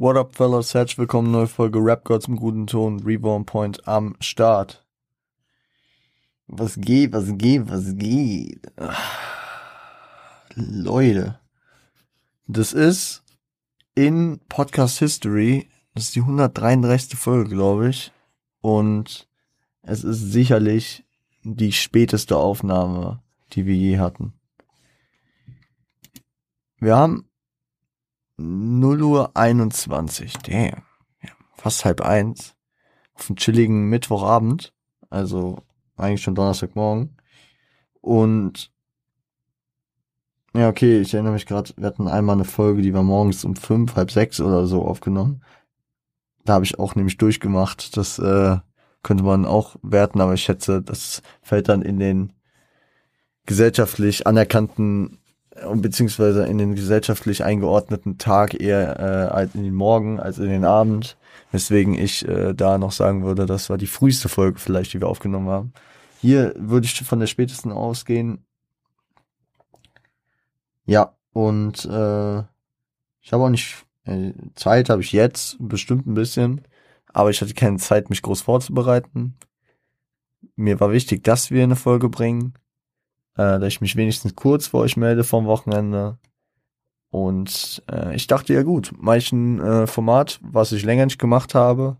What up, fellas? Herzlich willkommen, neue Folge Rap Gods im guten Ton, Reborn Point am Start. Was geht, was geht, was geht? Leute, das ist in Podcast History, das ist die 133. Folge, glaube ich, und es ist sicherlich die späteste Aufnahme, die wir je hatten. Wir haben 0 Uhr 21, damn, ja, fast halb eins, auf einem chilligen Mittwochabend, also eigentlich schon Donnerstagmorgen. Und ja, okay, ich erinnere mich gerade, wir hatten einmal eine Folge, die war morgens um fünf, halb sechs oder so aufgenommen. Da habe ich auch nämlich durchgemacht. Das äh, könnte man auch werten, aber ich schätze, das fällt dann in den gesellschaftlich anerkannten beziehungsweise in den gesellschaftlich eingeordneten Tag eher äh, als in den Morgen als in den Abend. Weswegen ich äh, da noch sagen würde, das war die früheste Folge vielleicht, die wir aufgenommen haben. Hier würde ich von der spätesten ausgehen. Ja, und äh, ich habe auch nicht äh, Zeit, habe ich jetzt bestimmt ein bisschen, aber ich hatte keine Zeit, mich groß vorzubereiten. Mir war wichtig, dass wir eine Folge bringen äh, dass ich mich wenigstens kurz vor euch melde vom Wochenende. Und äh, ich dachte ja gut, manchen äh, Format, was ich länger nicht gemacht habe,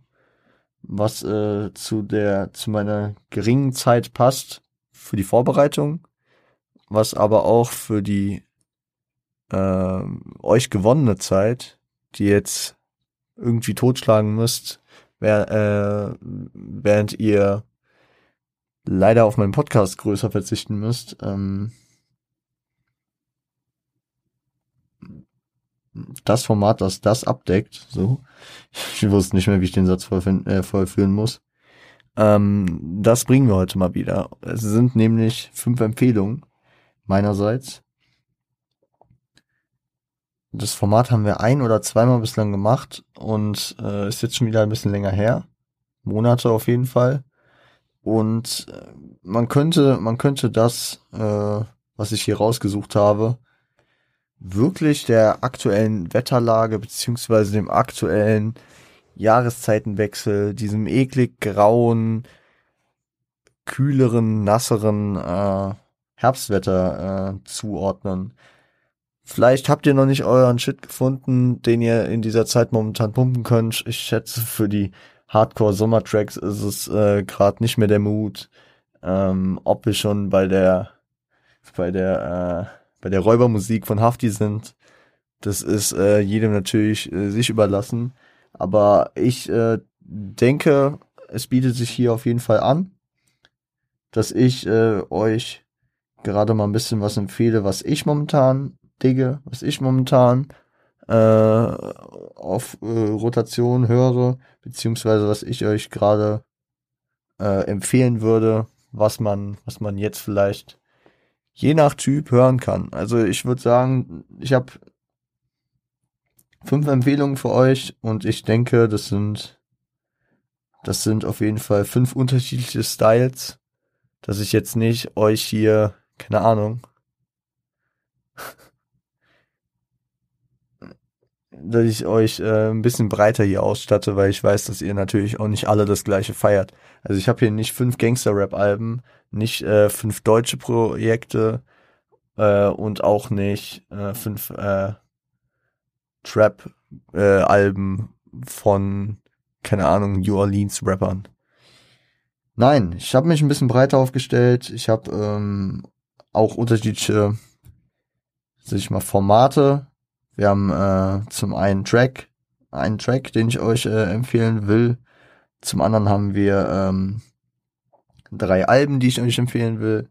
was äh, zu der zu meiner geringen Zeit passt für die Vorbereitung, was aber auch für die äh, euch gewonnene Zeit, die jetzt irgendwie totschlagen müsst, äh, während ihr leider auf meinen Podcast größer verzichten müsst. Ähm, das Format, das das abdeckt, so. Ich wusste nicht mehr, wie ich den Satz äh, vollführen muss. Ähm, das bringen wir heute mal wieder. Es sind nämlich fünf Empfehlungen meinerseits. Das Format haben wir ein oder zweimal bislang gemacht und äh, ist jetzt schon wieder ein bisschen länger her. Monate auf jeden Fall. Und äh, man könnte, man könnte das, äh, was ich hier rausgesucht habe, wirklich der aktuellen Wetterlage beziehungsweise dem aktuellen Jahreszeitenwechsel, diesem eklig grauen, kühleren, nasseren äh, Herbstwetter äh, zuordnen. Vielleicht habt ihr noch nicht euren Shit gefunden, den ihr in dieser Zeit momentan pumpen könnt. Ich schätze, für die Hardcore-Sommertracks ist es äh, gerade nicht mehr der Mut. Ähm, ob wir schon bei der bei der äh, bei der Räubermusik von Hafti sind, das ist äh, jedem natürlich äh, sich überlassen. Aber ich äh, denke, es bietet sich hier auf jeden Fall an, dass ich äh, euch gerade mal ein bisschen was empfehle, was ich momentan digge, was ich momentan äh, auf äh, Rotation höre, beziehungsweise was ich euch gerade äh, empfehlen würde, was man, was man jetzt vielleicht je nach Typ hören kann. Also ich würde sagen, ich habe fünf Empfehlungen für euch und ich denke, das sind das sind auf jeden Fall fünf unterschiedliche Styles, dass ich jetzt nicht euch hier, keine Ahnung, dass ich euch äh, ein bisschen breiter hier ausstatte, weil ich weiß, dass ihr natürlich auch nicht alle das gleiche feiert. Also ich habe hier nicht fünf Gangster-Rap-Alben, nicht äh, fünf deutsche Projekte äh, und auch nicht äh, fünf äh, Trap-Alben äh, von, keine Ahnung, New Orleans-Rappern. Nein, ich habe mich ein bisschen breiter aufgestellt. Ich habe ähm, auch unterschiedliche, sag ich mal, Formate wir haben äh, zum einen Track, einen Track, den ich euch äh, empfehlen will. Zum anderen haben wir ähm, drei Alben, die ich euch empfehlen will.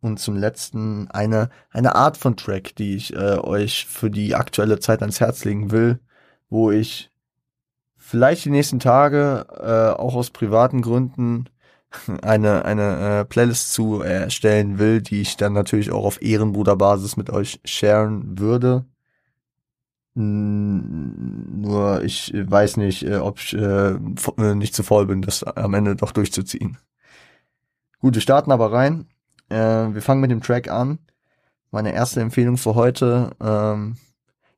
Und zum letzten eine, eine Art von Track, die ich äh, euch für die aktuelle Zeit ans Herz legen will, wo ich vielleicht die nächsten Tage äh, auch aus privaten Gründen eine, eine äh, Playlist zu erstellen will, die ich dann natürlich auch auf Ehrenbruderbasis mit euch sharen würde. Nur ich weiß nicht, äh, ob ich äh, äh, nicht zu voll bin, das am Ende doch durchzuziehen. Gut, wir starten aber rein. Äh, wir fangen mit dem Track an. Meine erste Empfehlung für heute ähm,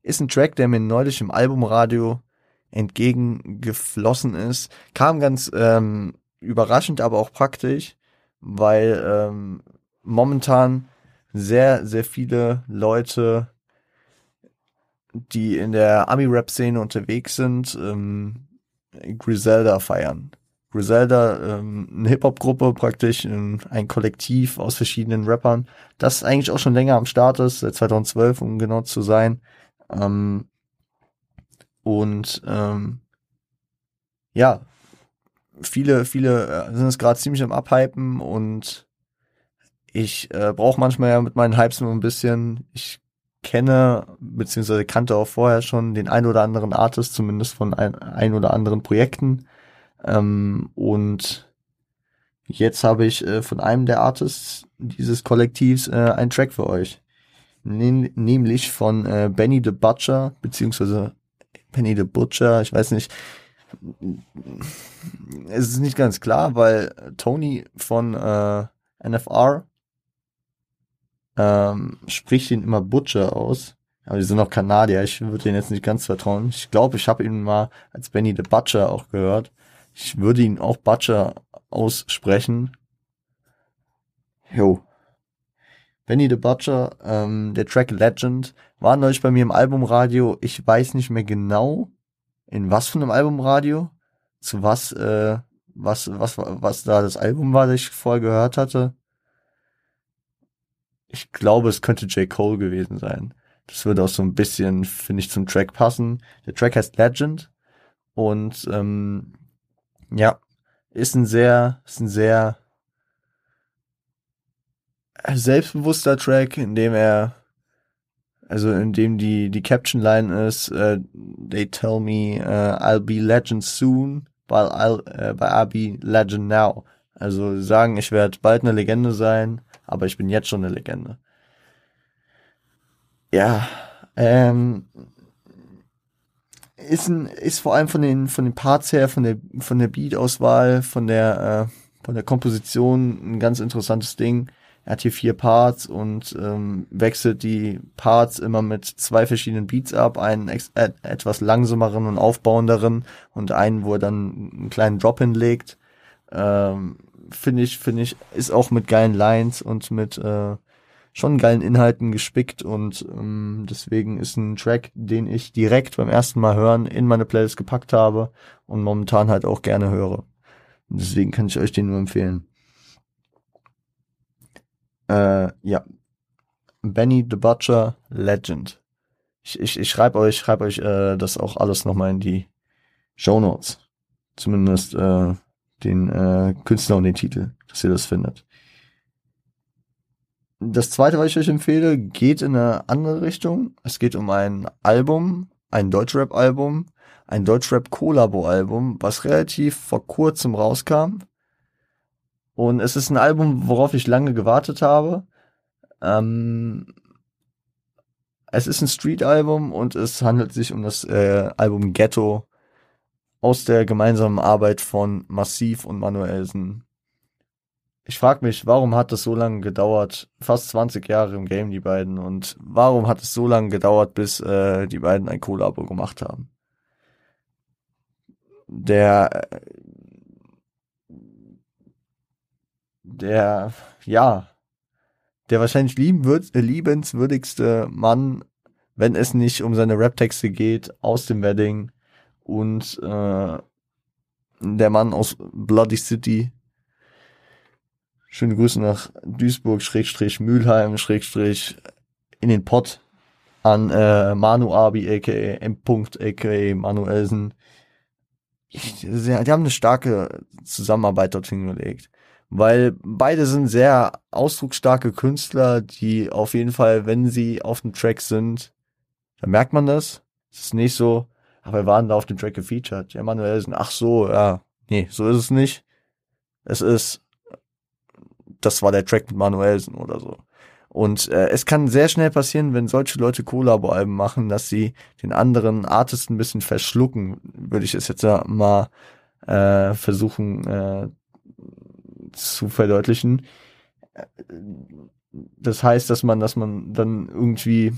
ist ein Track, der mir neulich im Albumradio entgegengeflossen ist. Kam ganz ähm, überraschend, aber auch praktisch, weil ähm, momentan sehr, sehr viele Leute, die in der Ami-Rap-Szene unterwegs sind, ähm, Griselda feiern. Griselda, ähm, eine Hip-Hop-Gruppe praktisch, ähm, ein Kollektiv aus verschiedenen Rappern, das eigentlich auch schon länger am Start ist, seit 2012, um genau zu sein. Ähm, und ähm, ja, viele, viele äh, sind es gerade ziemlich am Abhypen und ich äh, brauche manchmal ja mit meinen Hypes nur ein bisschen. Ich kenne, beziehungsweise kannte auch vorher schon den ein oder anderen Artist, zumindest von ein, ein oder anderen Projekten. Ähm, und jetzt habe ich äh, von einem der Artists dieses Kollektivs äh, einen Track für euch. Nämlich von äh, Benny the Butcher, beziehungsweise Benny the Butcher, ich weiß nicht, es ist nicht ganz klar, weil Tony von äh, NFR ähm, spricht ihn immer Butcher aus. Aber die sind auch Kanadier, ich würde denen jetzt nicht ganz vertrauen. Ich glaube, ich habe ihn mal als Benny the Butcher auch gehört. Ich würde ihn auch Butcher aussprechen. Jo. Benny the Butcher, ähm, der Track Legend, war neulich bei mir im Albumradio. Ich weiß nicht mehr genau, in was von einem Albumradio, zu was, äh, was, was, was da das Album war, das ich vorher gehört hatte. Ich glaube, es könnte J. Cole gewesen sein. Das würde auch so ein bisschen, finde ich, zum Track passen. Der Track heißt Legend und ähm, ja, ist ein sehr, ist ein sehr selbstbewusster Track, in dem er, also in dem die die Caption Line ist, uh, they tell me uh, I'll be legend soon, but I'll, uh, but I'll be legend now. Also sagen, ich werde bald eine Legende sein, aber ich bin jetzt schon eine Legende. Ja, ähm, ist ein, ist vor allem von den, von den Parts her, von der, von der Beat-Auswahl, von der, äh, von der Komposition ein ganz interessantes Ding. Er hat hier vier Parts und ähm, wechselt die Parts immer mit zwei verschiedenen Beats ab, einen äh, etwas langsameren und aufbauenderen und einen, wo er dann einen kleinen Drop hinlegt. Ähm, finde ich, finde ich, ist auch mit geilen Lines und mit äh, schon geilen Inhalten gespickt und ähm, deswegen ist ein Track, den ich direkt beim ersten Mal hören in meine Playlist gepackt habe und momentan halt auch gerne höre. Und deswegen kann ich euch den nur empfehlen. Äh, ja. Benny the Butcher Legend. Ich, ich, ich schreibe euch, schreib euch äh, das auch alles nochmal in die Show Notes. Zumindest äh, den äh, Künstler und den Titel, dass ihr das findet. Das zweite, was ich euch empfehle, geht in eine andere Richtung. Es geht um ein Album, ein Deutschrap-Album, ein Deutschrap-Kollabo-Album, was relativ vor kurzem rauskam. Und es ist ein Album, worauf ich lange gewartet habe. Ähm, es ist ein Street-Album und es handelt sich um das äh, Album Ghetto aus der gemeinsamen Arbeit von Massiv und Manuelsen. Ich frage mich, warum hat es so lange gedauert? Fast 20 Jahre im Game, die beiden. Und warum hat es so lange gedauert, bis äh, die beiden ein Kollabo gemacht haben? Der, der, ja, der wahrscheinlich liebenswürdigste Mann, wenn es nicht um seine Rap-Texte geht, aus dem Wedding, und äh, der Mann aus Bloody City. Schöne Grüße nach Duisburg, Schrägstrich, Mülheim, Schrägstrich, in den Pott an äh, Manu Abi, aka M. aka Manuelsen. Die haben eine starke Zusammenarbeit dort hingelegt. Weil beide sind sehr ausdrucksstarke Künstler, die auf jeden Fall, wenn sie auf dem Track sind, da merkt man das. Es ist nicht so, aber wir waren da auf dem Track gefeatured. Ja, Manuelsen, ach so, ja. Nee, so ist es nicht. Es ist, das war der Track mit Manuelsen oder so. Und äh, es kann sehr schnell passieren, wenn solche Leute Collabo-Alben machen, dass sie den anderen Artist ein bisschen verschlucken, würde ich es jetzt mal äh, versuchen äh, zu verdeutlichen. Das heißt, dass man, dass man dann irgendwie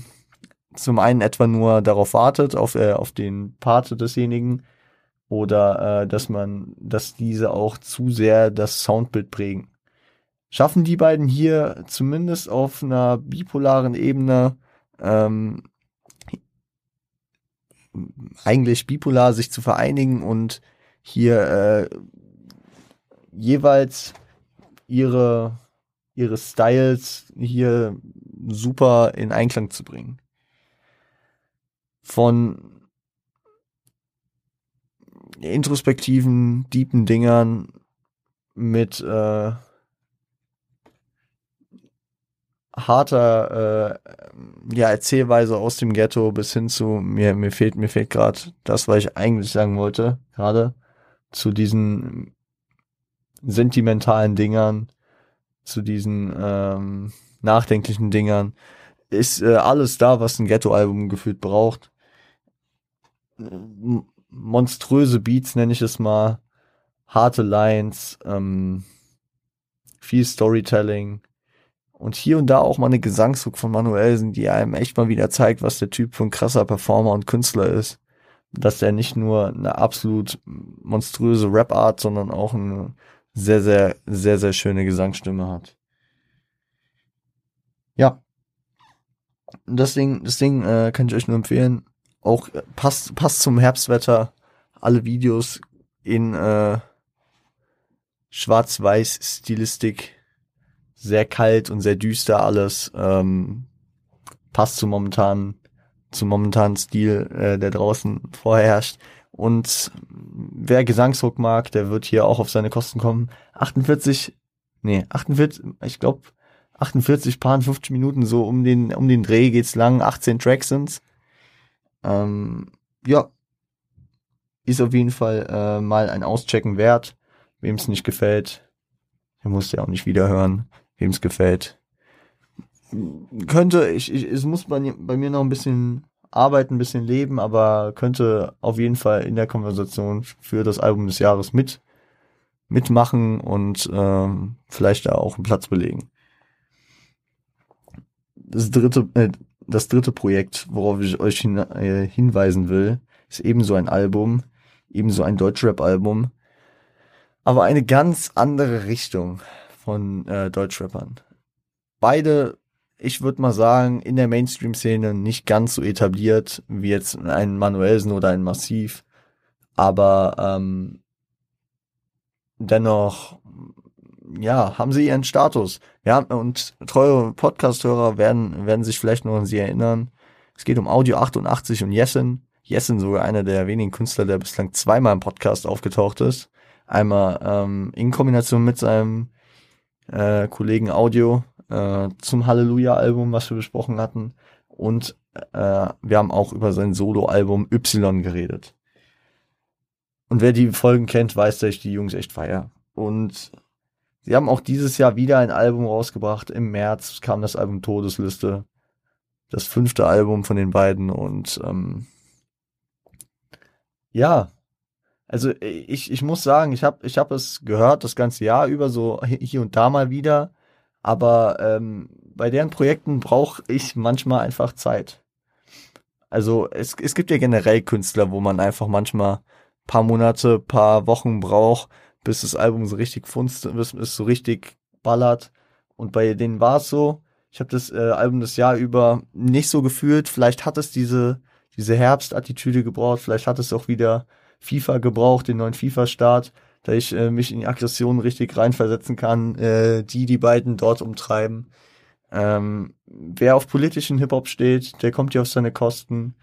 zum einen etwa nur darauf wartet, auf, äh, auf den Part desjenigen, oder äh, dass man, dass diese auch zu sehr das Soundbild prägen. Schaffen die beiden hier zumindest auf einer bipolaren Ebene ähm, eigentlich bipolar sich zu vereinigen und hier äh, jeweils ihre ihre Styles hier super in Einklang zu bringen. Von introspektiven, deepen Dingern mit äh, harter äh, ja, Erzählweise aus dem Ghetto bis hin zu mir mir fehlt mir fehlt gerade das, was ich eigentlich sagen wollte, gerade zu diesen sentimentalen Dingern, zu diesen ähm, nachdenklichen Dingern ist äh, alles da, was ein Ghetto-Album gefühlt braucht. Monströse Beats nenne ich es mal, harte Lines, ähm, viel Storytelling, und hier und da auch mal eine Gesangshook von Manuelsen, die einem echt mal wieder zeigt, was der Typ für ein krasser Performer und Künstler ist. Dass er nicht nur eine absolut monströse Rap-Art, sondern auch eine sehr, sehr, sehr, sehr schöne Gesangsstimme hat. Ja. Das Ding, das Ding äh, kann ich euch nur empfehlen. Auch äh, passt, passt zum Herbstwetter. Alle Videos in äh, Schwarz-Weiß-Stilistik sehr kalt und sehr düster alles. Ähm, passt zum momentanen, zum momentanen Stil, äh, der draußen vorherrscht. Und wer Gesangsdruck mag, der wird hier auch auf seine Kosten kommen. 48, nee, 48, ich glaube 48 paar 50 Minuten so um den um den Dreh geht's lang, 18 Tracks sind's. Ähm, ja, ist auf jeden Fall äh, mal ein Auschecken wert. Wem es nicht gefällt, der muss ja auch nicht wieder hören wem es gefällt. Könnte, ich, ich, es muss bei, bei mir noch ein bisschen arbeiten, ein bisschen leben, aber könnte auf jeden Fall in der Konversation für das Album des Jahres mit mitmachen und ähm, vielleicht da auch einen Platz belegen. Das dritte, äh, das dritte Projekt, worauf ich euch hin, äh, hinweisen will, ist ebenso ein Album, ebenso ein Deutschrap-Album, aber eine ganz andere Richtung von äh, Deutschrappern. Beide, ich würde mal sagen, in der Mainstream-Szene nicht ganz so etabliert wie jetzt ein Manuelsen oder ein Massiv, aber ähm, dennoch, ja, haben sie ihren Status. Ja, und treue Podcast-Hörer werden, werden sich vielleicht noch an sie erinnern. Es geht um Audio 88 und Jessen. Jessen sogar einer der wenigen Künstler, der bislang zweimal im Podcast aufgetaucht ist. Einmal ähm, in Kombination mit seinem äh, Kollegen Audio äh, zum Halleluja-Album, was wir besprochen hatten. Und äh, wir haben auch über sein Solo-Album Y geredet. Und wer die Folgen kennt, weiß, dass ich die Jungs echt feier. Und sie haben auch dieses Jahr wieder ein Album rausgebracht. Im März kam das Album Todesliste. Das fünfte Album von den beiden. Und ähm, ja, also ich, ich muss sagen, ich habe ich hab es gehört das ganze Jahr über, so hier und da mal wieder. Aber ähm, bei deren Projekten brauche ich manchmal einfach Zeit. Also es, es gibt ja generell Künstler, wo man einfach manchmal paar Monate, paar Wochen braucht, bis das Album so richtig funzt, bis es so richtig ballert. Und bei denen war es so. Ich habe das äh, Album das Jahr über nicht so gefühlt. Vielleicht hat es diese diese Herbstattitüde gebraucht. Vielleicht hat es auch wieder FIFA gebraucht, den neuen FIFA-Start, da ich äh, mich in die Aggression richtig reinversetzen kann, äh, die die beiden dort umtreiben. Ähm, wer auf politischen Hip-Hop steht, der kommt hier auf seine Kosten.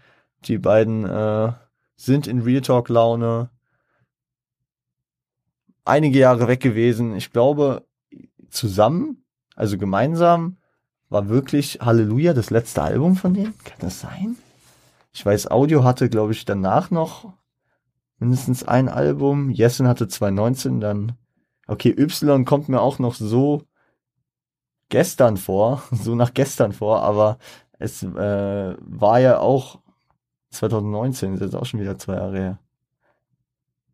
Die beiden äh, sind in Real Talk-Laune einige Jahre weg gewesen. Ich glaube, zusammen, also gemeinsam, war wirklich Halleluja das letzte Album von denen? Kann das sein? Ich weiß, Audio hatte, glaube ich, danach noch mindestens ein Album. Jessen hatte 2019 dann. Okay, Y kommt mir auch noch so gestern vor, so nach gestern vor, aber es äh, war ja auch 2019, ist jetzt auch schon wieder zwei Jahre her.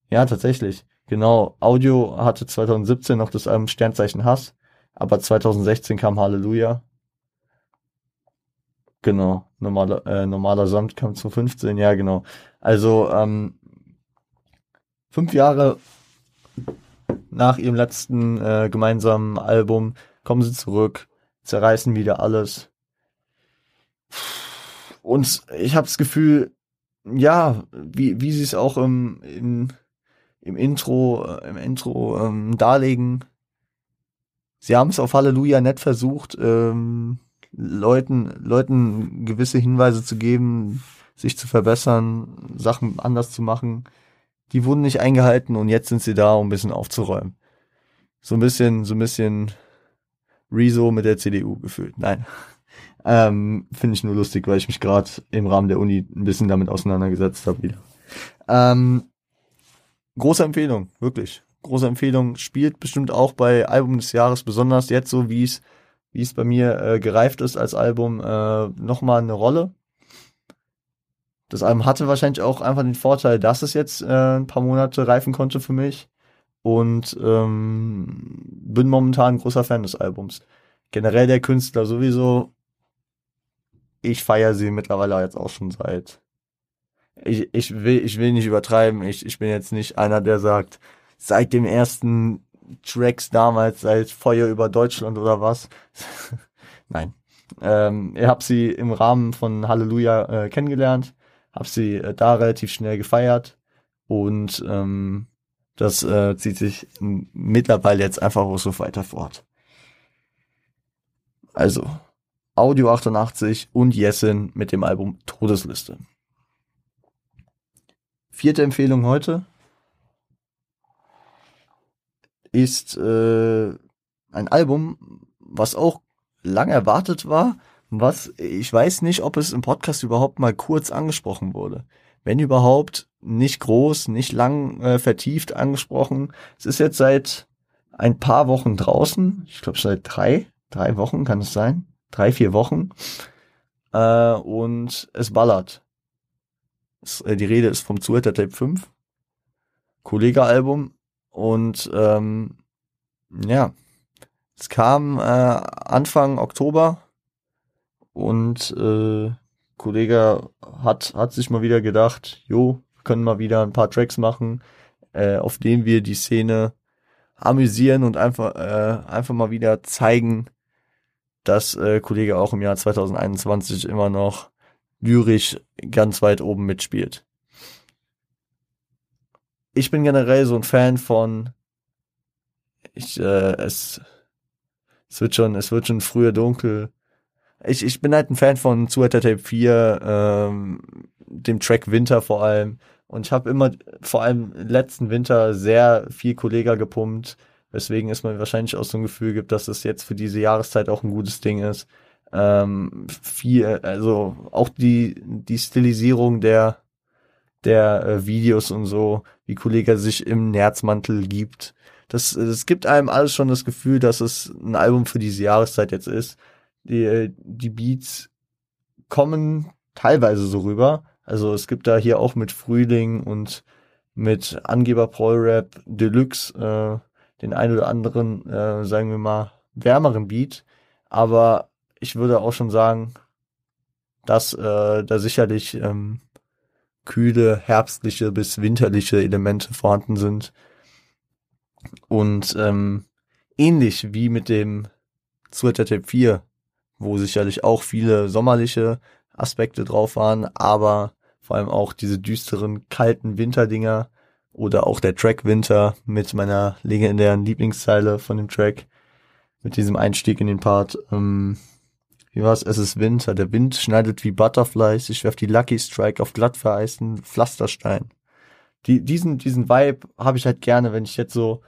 Ja, tatsächlich. Genau, Audio hatte 2017 noch das Album Sternzeichen Hass, aber 2016 kam Halleluja. Genau, normaler, äh, normaler Samt kam 2015, ja genau. Also ähm, fünf Jahre nach ihrem letzten äh, gemeinsamen Album kommen sie zurück, zerreißen wieder alles. Und ich habe das Gefühl, ja, wie, wie sie es auch im, im, im Intro, äh, im Intro ähm, darlegen, sie haben es auf Halleluja nett versucht, ähm, Leuten, Leuten gewisse Hinweise zu geben, sich zu verbessern, Sachen anders zu machen. Die wurden nicht eingehalten und jetzt sind sie da, um ein bisschen aufzuräumen. So ein bisschen, so ein bisschen Rezo mit der CDU gefühlt. Nein. Ähm, Finde ich nur lustig, weil ich mich gerade im Rahmen der Uni ein bisschen damit auseinandergesetzt habe wieder. Ähm, große Empfehlung, wirklich. Große Empfehlung. Spielt bestimmt auch bei Album des Jahres, besonders jetzt so, wie es wie es bei mir äh, gereift ist als Album, äh, nochmal eine Rolle. Das Album hatte wahrscheinlich auch einfach den Vorteil, dass es jetzt äh, ein paar Monate reifen konnte für mich. Und ähm, bin momentan ein großer Fan des Albums. Generell der Künstler sowieso. Ich feiere sie mittlerweile jetzt auch schon seit. Ich, ich, will, ich will nicht übertreiben. Ich, ich bin jetzt nicht einer, der sagt, seit dem ersten Tracks damals, seit Feuer über Deutschland oder was. Nein. Ähm, ich habe sie im Rahmen von Halleluja äh, kennengelernt, habe sie äh, da relativ schnell gefeiert und ähm, das äh, zieht sich mittlerweile jetzt einfach auch so weiter fort. Also, Audio 88 und Jessin mit dem Album Todesliste. Vierte Empfehlung heute ist äh, ein Album, was auch lang erwartet war, was ich weiß nicht, ob es im Podcast überhaupt mal kurz angesprochen wurde. Wenn überhaupt, nicht groß, nicht lang äh, vertieft angesprochen. Es ist jetzt seit ein paar Wochen draußen. Ich glaube seit drei, drei Wochen kann es sein. Drei, vier Wochen. Äh, und es ballert. Äh, die Rede ist vom Zuhälter Tape 5. Kollege-Album. Und ähm, ja, es kam äh, Anfang Oktober und äh, Kollege hat, hat sich mal wieder gedacht, jo, können mal wieder ein paar Tracks machen, äh, auf denen wir die Szene amüsieren und einfach, äh, einfach mal wieder zeigen, dass äh, Kollege auch im Jahr 2021 immer noch lyrisch ganz weit oben mitspielt ich bin generell so ein Fan von ich äh, es es wird schon es wird schon früher dunkel. Ich ich bin halt ein Fan von Sueta Tape 4, ähm, dem Track Winter vor allem und ich habe immer vor allem letzten Winter sehr viel Kollega gepumpt, weswegen es mir wahrscheinlich auch so ein Gefühl gibt, dass es jetzt für diese Jahreszeit auch ein gutes Ding ist. Ähm, viel also auch die die Stilisierung der der äh, Videos und so, wie Kollege sich im Nerzmantel gibt. Das, das gibt einem alles schon das Gefühl, dass es ein Album für diese Jahreszeit jetzt ist. Die, äh, die Beats kommen teilweise so rüber. Also es gibt da hier auch mit Frühling und mit Angeber Pro Rap Deluxe äh, den ein oder anderen, äh, sagen wir mal, wärmeren Beat. Aber ich würde auch schon sagen, dass äh, da sicherlich ähm, kühle, herbstliche bis winterliche Elemente vorhanden sind. Und ähm, ähnlich wie mit dem Sweater Tape 4, wo sicherlich auch viele sommerliche Aspekte drauf waren, aber vor allem auch diese düsteren, kalten Winterdinger oder auch der Track Winter mit meiner legendären Lieblingszeile von dem Track, mit diesem Einstieg in den Part. Ähm, wie war's? Es ist Winter. Der Wind schneidet wie Butterflies. Ich werf die Lucky Strike auf glatt vereisten Pflasterstein. Die, diesen, diesen Vibe habe ich halt gerne, wenn ich jetzt so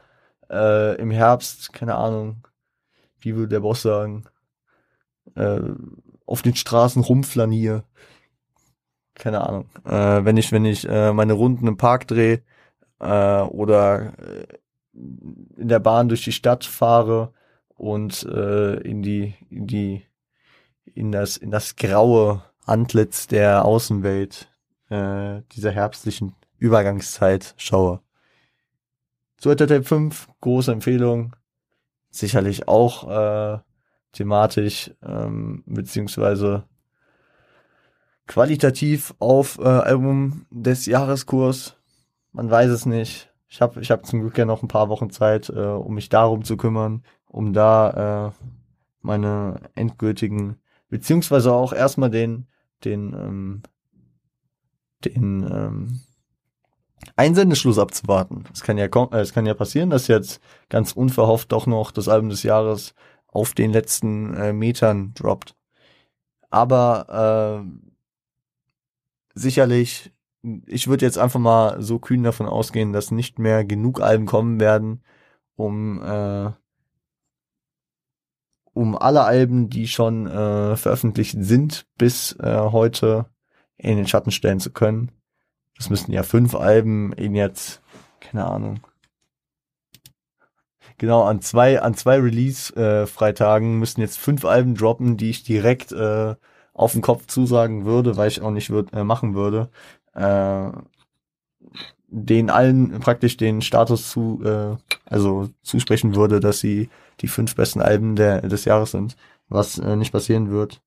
äh, im Herbst, keine Ahnung, wie würde der Boss sagen, äh, auf den Straßen rumflanier. Keine Ahnung. Äh, wenn ich, wenn ich äh, meine Runden im Park drehe äh, oder äh, in der Bahn durch die Stadt fahre und äh, in die, in die in das, in das graue Antlitz der Außenwelt äh, dieser herbstlichen Übergangszeit schaue. Sweater Tape 5, große Empfehlung. Sicherlich auch äh, thematisch, ähm, beziehungsweise qualitativ auf äh, Album des Jahreskurs. Man weiß es nicht. Ich habe ich hab zum Glück ja noch ein paar Wochen Zeit, äh, um mich darum zu kümmern, um da äh, meine endgültigen, beziehungsweise auch erstmal den, den, ähm, den ähm, Einsendeschluss abzuwarten. Es kann ja äh, es kann ja passieren, dass jetzt ganz unverhofft doch noch das Album des Jahres auf den letzten äh, Metern droppt. Aber äh, sicherlich, ich würde jetzt einfach mal so kühn davon ausgehen, dass nicht mehr genug Alben kommen werden, um äh, um alle Alben, die schon äh, veröffentlicht sind, bis äh, heute in den Schatten stellen zu können. Das müssten ja fünf Alben in jetzt, keine Ahnung. Genau, an zwei, an zwei Release-Freitagen äh, müssten jetzt fünf Alben droppen, die ich direkt äh, auf den Kopf zusagen würde, weil ich auch nicht würd, äh, machen würde. Äh, den allen praktisch den Status zu, äh, also zusprechen würde, dass sie die fünf besten Alben der, des Jahres sind, was äh, nicht passieren wird,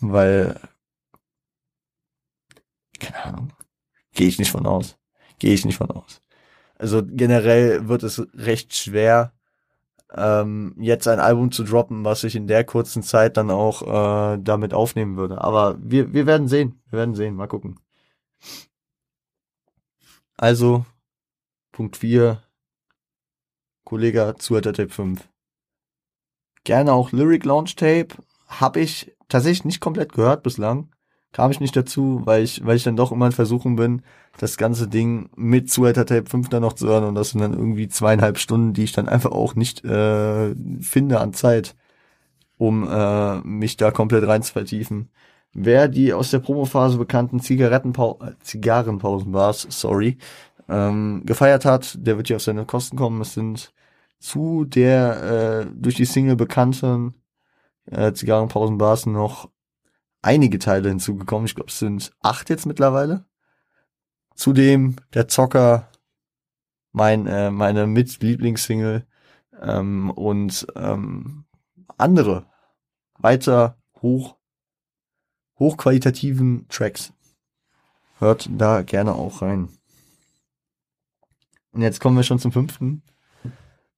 weil keine Ahnung, gehe ich nicht von aus, gehe ich nicht von aus. Also generell wird es recht schwer, ähm, jetzt ein Album zu droppen, was ich in der kurzen Zeit dann auch äh, damit aufnehmen würde. Aber wir, wir werden sehen, wir werden sehen, mal gucken. Also, Punkt 4, Kollege zu Tape 5. Gerne auch Lyric Launch Tape. Habe ich tatsächlich nicht komplett gehört bislang. Kam ich nicht dazu, weil ich, weil ich dann doch immer in Versuchung bin, das ganze Ding mit Sueta Tape 5 dann noch zu hören und das sind dann irgendwie zweieinhalb Stunden, die ich dann einfach auch nicht äh, finde an Zeit, um äh, mich da komplett rein zu vertiefen. Wer die aus der Promophase bekannten Zigarettenpau äh, Zigarrenpausenbars, sorry, ähm, gefeiert hat, der wird hier auf seine Kosten kommen. Es sind zu der äh, durch die Single bekannten äh, Zigarrenpausenbars noch einige Teile hinzugekommen. Ich glaube, es sind acht jetzt mittlerweile. Zudem der Zocker, mein äh, meine Mit-Lieblingssingle ähm, und ähm, andere weiter hoch hochqualitativen Tracks. Hört da gerne auch rein. Und jetzt kommen wir schon zum fünften,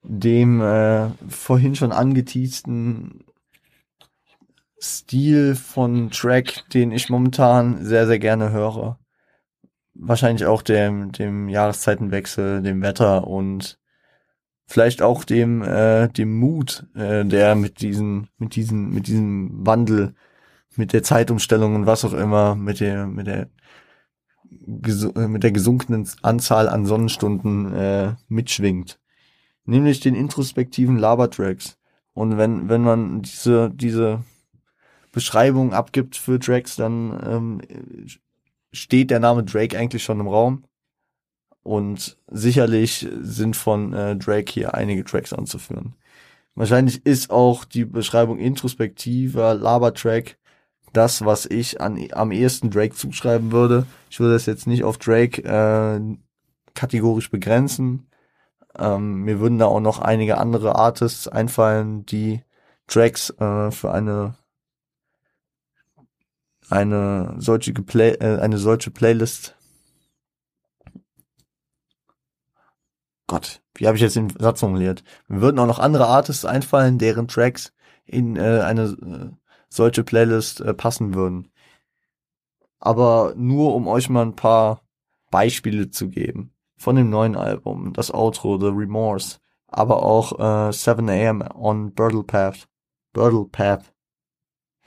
dem äh, vorhin schon angeteasten Stil von Track, den ich momentan sehr, sehr gerne höre. Wahrscheinlich auch dem, dem Jahreszeitenwechsel, dem Wetter und vielleicht auch dem, äh, dem Mut, äh, der mit diesen, mit diesen, mit diesem Wandel mit der Zeitumstellung und was auch immer, mit der, mit der, mit der gesunkenen Anzahl an Sonnenstunden äh, mitschwingt. Nämlich den introspektiven Labertracks. Und wenn, wenn man diese, diese Beschreibung abgibt für Tracks, dann ähm, steht der Name Drake eigentlich schon im Raum. Und sicherlich sind von äh, Drake hier einige Tracks anzuführen. Wahrscheinlich ist auch die Beschreibung introspektiver Labertrack das, was ich an, am ehesten Drake zuschreiben würde. Ich würde das jetzt nicht auf Drake äh, kategorisch begrenzen. Ähm, mir würden da auch noch einige andere Artists einfallen, die Tracks äh, für eine eine solche Play äh, eine solche Playlist Gott, wie habe ich jetzt den Satz formuliert? Mir würden auch noch andere Artists einfallen, deren Tracks in äh, eine äh, solche Playlist äh, passen würden. Aber nur um euch mal ein paar Beispiele zu geben. Von dem neuen Album, das Outro, The Remorse, aber auch äh, 7am on Birdle Path. Birdle Path.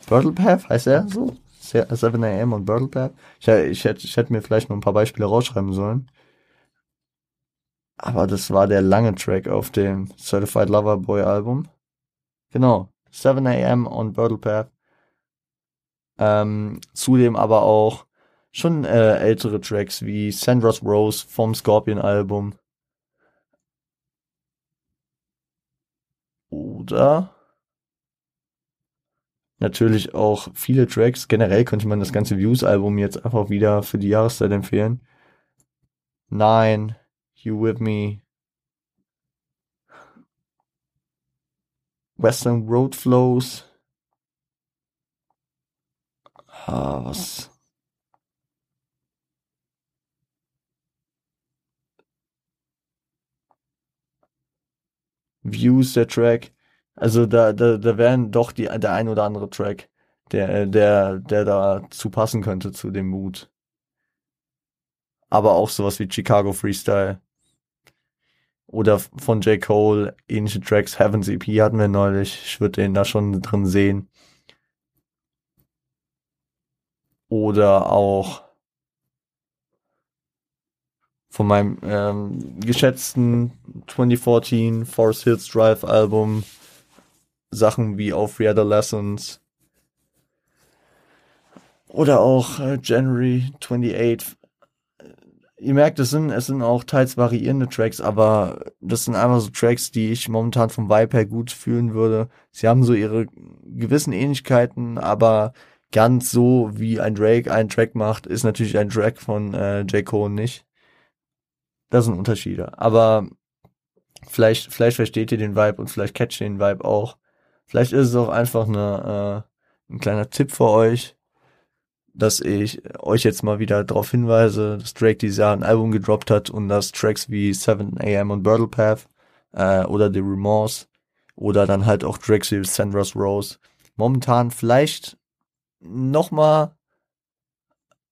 Birdle Path heißt er so? 7am on Birdle Path? Ich, ich, hätte, ich hätte mir vielleicht noch ein paar Beispiele rausschreiben sollen. Aber das war der lange Track auf dem Certified Lover Boy Album. Genau. 7 a.m. on Birdle Path. Ähm, zudem aber auch schon äh, ältere Tracks wie Sandra's Rose vom Scorpion Album. Oder natürlich auch viele Tracks. Generell könnte man das ganze Views-Album jetzt einfach wieder für die Jahreszeit empfehlen. Nine, You With Me, Western Road Flows. Ah, was, Views der Track. Also da, da, da wären doch die, der ein oder andere Track, der, der, der dazu passen könnte zu dem Mut. Aber auch sowas wie Chicago Freestyle. Oder von J. Cole, ähnliche Tracks, Heaven's EP hatten wir neulich. Ich würde den da schon drin sehen. Oder auch von meinem ähm, geschätzten 2014 Forest Hills Drive Album Sachen wie auf Readolescence oder auch äh, January 28. Ihr merkt, es sind, es sind auch teils variierende Tracks, aber das sind einfach so Tracks, die ich momentan vom Vibe her gut fühlen würde. Sie haben so ihre gewissen Ähnlichkeiten, aber ganz so wie ein Drake einen Track macht, ist natürlich ein Track von äh, J. Cole nicht. Das sind Unterschiede. Aber vielleicht, vielleicht versteht ihr den Vibe und vielleicht catcht ihr den Vibe auch. Vielleicht ist es auch einfach eine, äh, ein kleiner Tipp für euch, dass ich euch jetzt mal wieder darauf hinweise, dass Drake dieses Jahr ein Album gedroppt hat und dass Tracks wie 7am und Birdle Path äh, oder The Remorse oder dann halt auch wie Sandra's Rose momentan vielleicht nochmal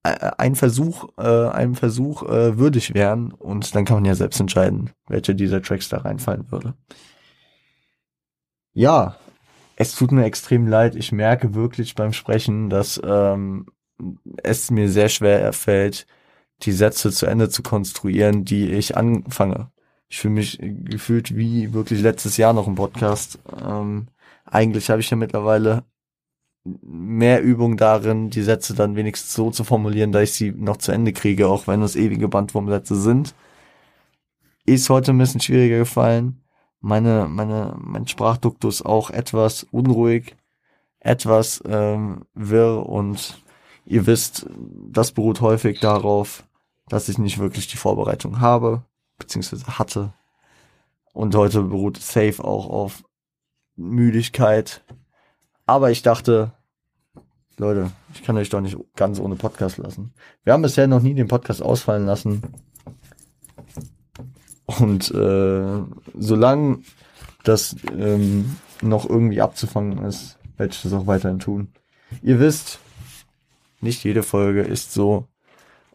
ein Versuch, äh, einem Versuch äh, würdig wären und dann kann man ja selbst entscheiden, welche dieser Tracks da reinfallen würde. Ja, es tut mir extrem leid. Ich merke wirklich beim Sprechen, dass ähm, es mir sehr schwer fällt, die Sätze zu Ende zu konstruieren, die ich anfange. Ich fühle mich gefühlt wie wirklich letztes Jahr noch im Podcast. Ähm, eigentlich habe ich ja mittlerweile mehr Übung darin, die Sätze dann wenigstens so zu formulieren, dass ich sie noch zu Ende kriege, auch wenn es ewige Bandwurmsätze sind. Ist heute ein bisschen schwieriger gefallen. Meine, meine, mein Sprachduktus auch etwas unruhig, etwas ähm, wirr und ihr wisst, das beruht häufig darauf, dass ich nicht wirklich die Vorbereitung habe, beziehungsweise hatte. Und heute beruht safe auch auf Müdigkeit, aber ich dachte, Leute, ich kann euch doch nicht ganz ohne Podcast lassen. Wir haben bisher noch nie den Podcast ausfallen lassen. Und äh, solange das ähm, noch irgendwie abzufangen ist, werde ich das auch weiterhin tun. Ihr wisst, nicht jede Folge ist so.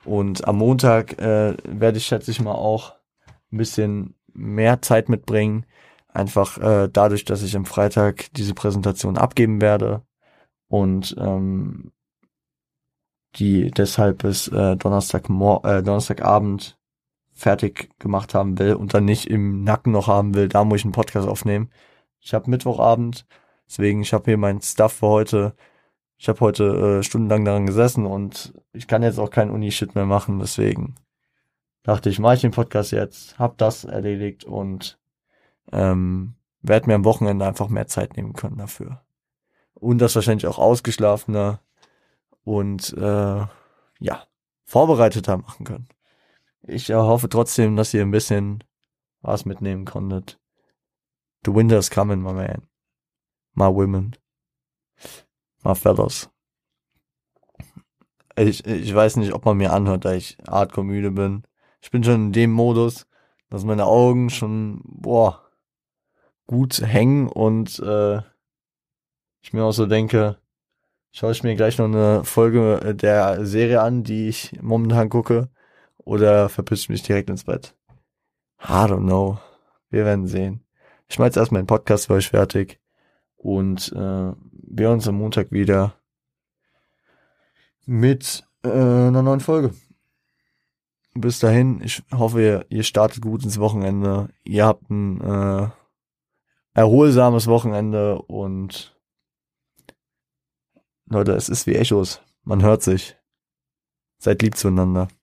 Und am Montag äh, werde ich, schätze ich mal, auch ein bisschen mehr Zeit mitbringen, Einfach äh, dadurch, dass ich am Freitag diese Präsentation abgeben werde und ähm, die deshalb bis äh, Donnerstag äh, Donnerstagabend fertig gemacht haben will und dann nicht im Nacken noch haben will, da muss ich einen Podcast aufnehmen. Ich habe Mittwochabend, deswegen ich habe hier mein Stuff für heute. Ich habe heute äh, stundenlang daran gesessen und ich kann jetzt auch keinen Uni-Shit mehr machen, deswegen dachte ich, mache ich den Podcast jetzt, hab das erledigt und ähm, werde mir am Wochenende einfach mehr Zeit nehmen können dafür. Und das wahrscheinlich auch ausgeschlafener und äh, ja, vorbereiteter machen können. Ich hoffe trotzdem, dass ihr ein bisschen was mitnehmen konntet. The winter's coming, my man. My women. My fellows. Ich, ich weiß nicht, ob man mir anhört, da ich hardcore müde bin. Ich bin schon in dem Modus, dass meine Augen schon, boah, gut hängen und äh, ich mir auch so denke, schaue ich mir gleich noch eine Folge äh, der Serie an, die ich momentan gucke, oder verpiss mich direkt ins Bett. I don't know. Wir werden sehen. Ich mache jetzt erstmal den Podcast für euch fertig und äh, wir uns am Montag wieder mit äh, einer neuen Folge. Bis dahin, ich hoffe, ihr, ihr startet gut ins Wochenende. Ihr habt ein äh, erholsames Wochenende und Leute, es ist wie Echos. Man hört sich. Seid lieb zueinander.